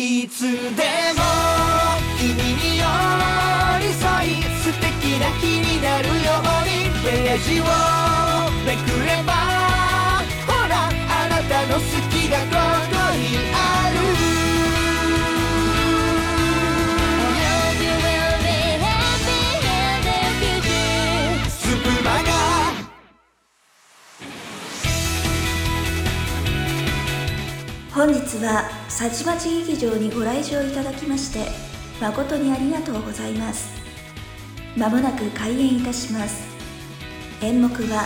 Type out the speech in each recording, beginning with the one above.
いつでも君に寄り添い素敵な日になるように。ページをめくればほらあなたの好きがはさちまち劇場にご来場いただきまして誠にありがとうございます。まもなく開演いたします。演目は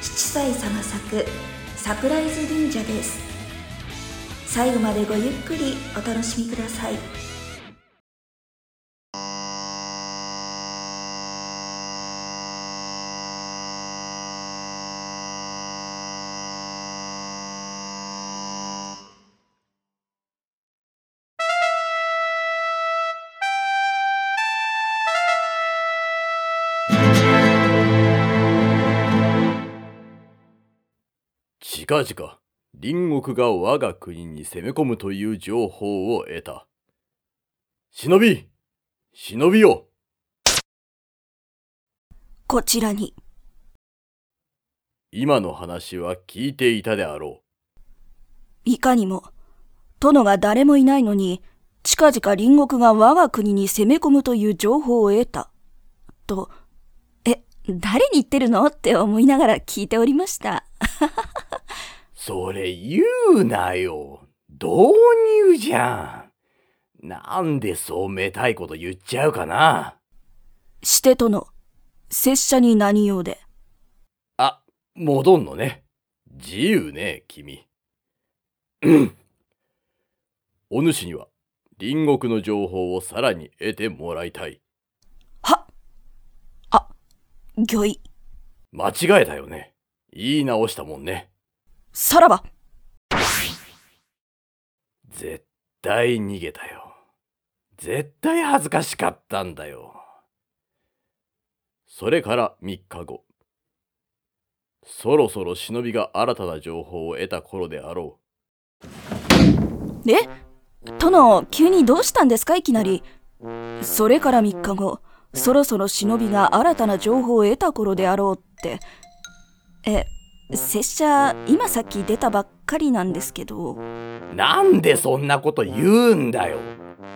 七歳様作サプライズ忍者です。最後までごゆっくりお楽しみください。近々隣国が我が国に攻め込むという情報を得た。忍び忍びよこちらに今の話は聞いていたであろいかにも、殿が誰もいないのに、近々隣国が我が国に攻め込むという情報を得た。と、え、誰に言ってるの？って思いながら聞いておりました。う。それ言うなよ。導入じゃん。なんでそうめたいこと言っちゃうかな。して殿、拙者に何用で？あ、戻んのね。自由ね、君。うん。お主には隣国の情報をさらに得てもらいたい。はあ、御意。間違えたよね。言い直したもんね。さらば絶対逃げたよ。絶対恥ずかしかったんだよ。それから3日後。そろそろ忍びが新たな情報を得た頃であろえ？殿、急にどうしたんですか？いきなり。それから3日後、そろそろ忍びが新たな情報を得た頃であろうって。え、拙者、今さっき出たばっかりなんですけど。う。なんでそんなこと言うんだよ。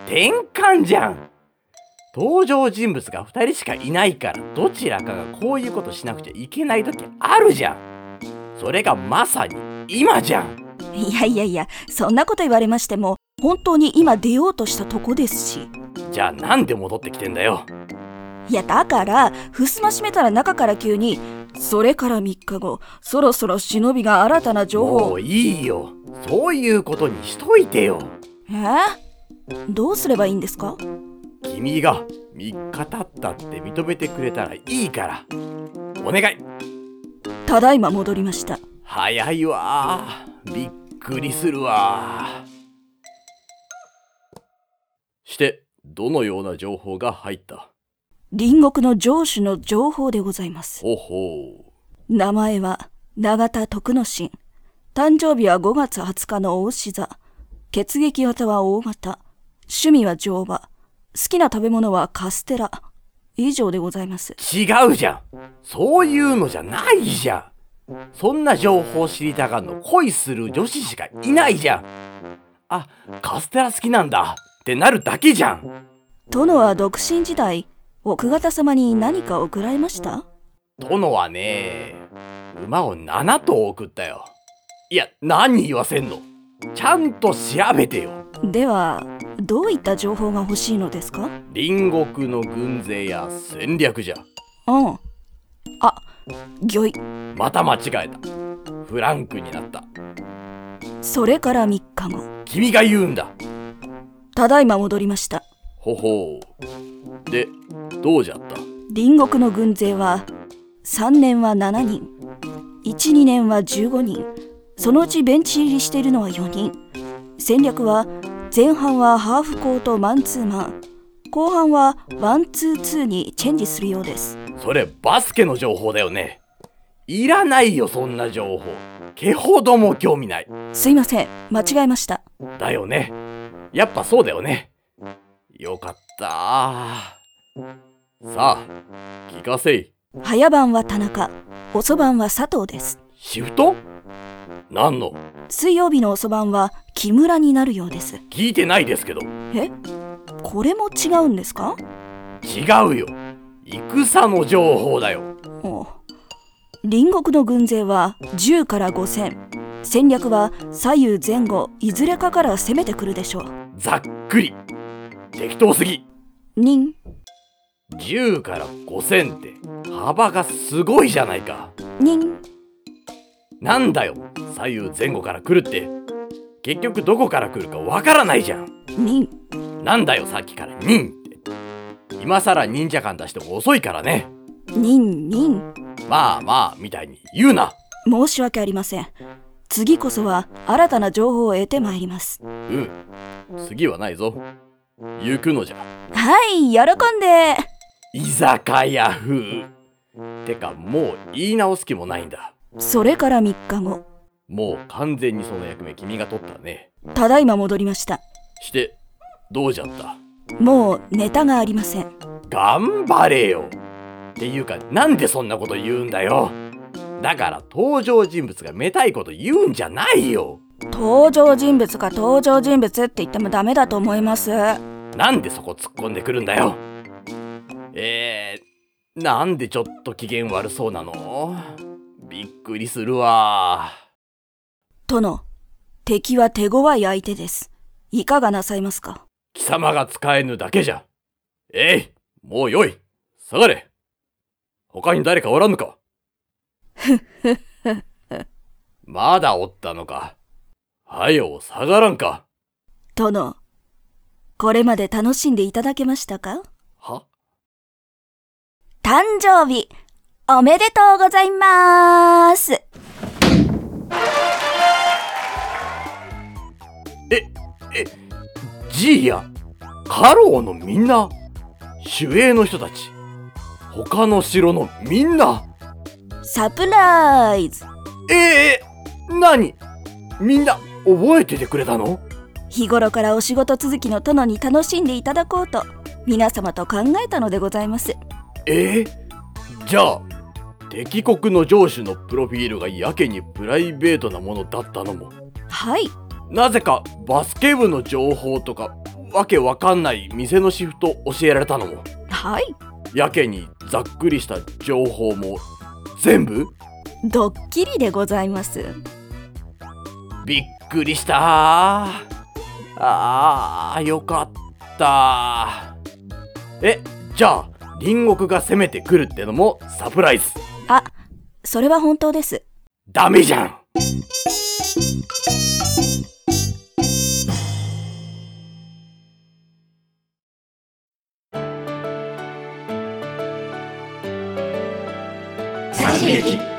転換じゃん。登場人物が2人しかいないからどちらかがこういうことしなくちゃいけない時あるじゃん。それがまさに今じゃん。いやいやいや、そんなこと言われましても、本当に今出ようとしたとこですし。じゃあなんで戻ってきてんだよ。いや、だから、襖閉めたら中から急に、それから3日後、そろそろ忍びが新たな情報を。もういいよ。そういうことにしといてよ。え？どうすればいいんですか？君が3日経ったって認めてくれたらいいから。お願い。ただいま戻りました。早いわ。びっくりするわ。して、どのような情報が入った？隣国の城主の情報でございます。ほほ名前は、永田徳之進。誕生日は5月20日の大志座。血液型は大型。趣味は乗馬。好きな食べ物はカステラ。以上でございます。う。違うじゃん。そういうのじゃないじゃん。そんな情報知りたがんの恋する女子しかいないじゃん。あ、カステラ好きなんだってなるだけじゃん。殿は独身時代、奥方様に何か送られました？殿はね、馬を7頭送ったよ。いや、何言わせんのちゃんと調べてよ。では、どういった情報が欲しいのですか？隣国の軍勢や戦略じゃ。うん。あ、御意。また間違えた。フランクになった。それから3日後。君が言うんだ。ただいま戻りました。ほほう。で、どうじゃった？隣国の軍勢は、3年は7人、1、2年は15人、そのうちベンチ入りしているのは4人。戦略は、前半はハーフコートマンツーマン、後半は one two two にチェンジするようです。それバスケの情報だよね。いらないよ、そんな情報。毛ほども興味ない。すいません、間違えました。だよね。やっぱそうだよねよかったさあ聞かせい。早番は田中遅番は佐藤です。シフト？何の？水曜日の遅番は木村になるようです。聞いてないですけど。え？これも違うんですか？違うよ。戦の情報だよ。隣国の軍勢は10から5戦戦略は左右前後いずれかから攻めてくるでしょう。ざっくり。適当すぎ。人10から5000って幅がすごいじゃないか。人なんだよ。左右前後から来るって。結局どこから来るかわからないじゃん。人なんだよさっきから。忍って。今さら忍者感出しても遅いからね。人人まあまあみたいに言うな。申し訳ありません。次こそは新たな情報を得てまいります。うん。次はないぞ。行くのじゃ。はい喜んで居酒屋風。てかもう言い直す気もないんだ。それから3日後。もう完全にその役目君が取ったね。ただいま戻りました。してどうじゃった？もうネタがありません。頑張れよ。っていうかなんでそんなこと言うんだよ。だから登場人物がめたいこと言うんじゃないよ。登場人物か登場人物って言ってもダメだと思います。なんでそこ突っ込んでくるんだよえー、なんでちょっと機嫌悪そうなの？びっくりするわ。殿敵は手強い相手です。いかがなさいますか？貴様が使えぬだけじゃ。えいもうよい。下がれ。他に誰かおらんのか？まだおったのか？はよ下がらんか？殿これまで楽しんでいただけましたか？は誕生日おめでとうございます。え、え、ジーヤ、カローのみんな、守衛の人たち、他の城のみんな、サプライズ。えー、何？みんな覚えててくれたの？日頃からお仕事続きの殿に楽しんでいただこうと皆様と考えたのでございますえ？ー、じゃあ、敵国の城主のプロフィールがやけにプライベートなものだったのも、はい。なぜかバスケ部の情報とか、わけわかんない店のシフト教えられたのも、はい。やけにざっくりした情報も全部？ドッキリでございます。びっくりした。あーよかった。えじゃあ隣国が攻めてくるってのもサプライズ。あそれは本当です。ダメじゃん。刺激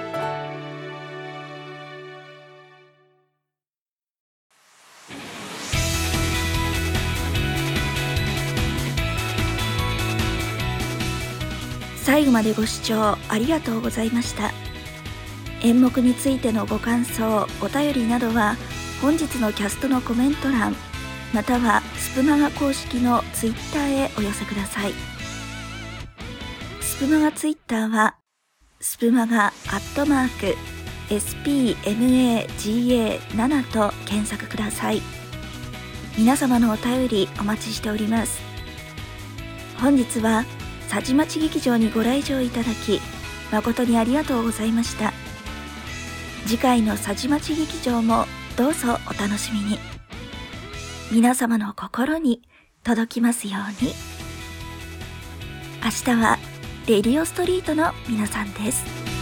最後までご視聴ありがとうございました。演目についてのご感想お便りなどは本日のキャストのコメント欄またはスプマガ公式のツイッターへお寄せください。スプマガツイッターはスプマガアットマーク spmaga7 と検索ください。皆様のお便りお待ちしております。本日は佐治町劇場にご来場いただき誠にありがとうございました。次回の佐治町劇場もどうぞお楽しみに。皆様の心に届きますように。明日はレディオストリートの皆さんです。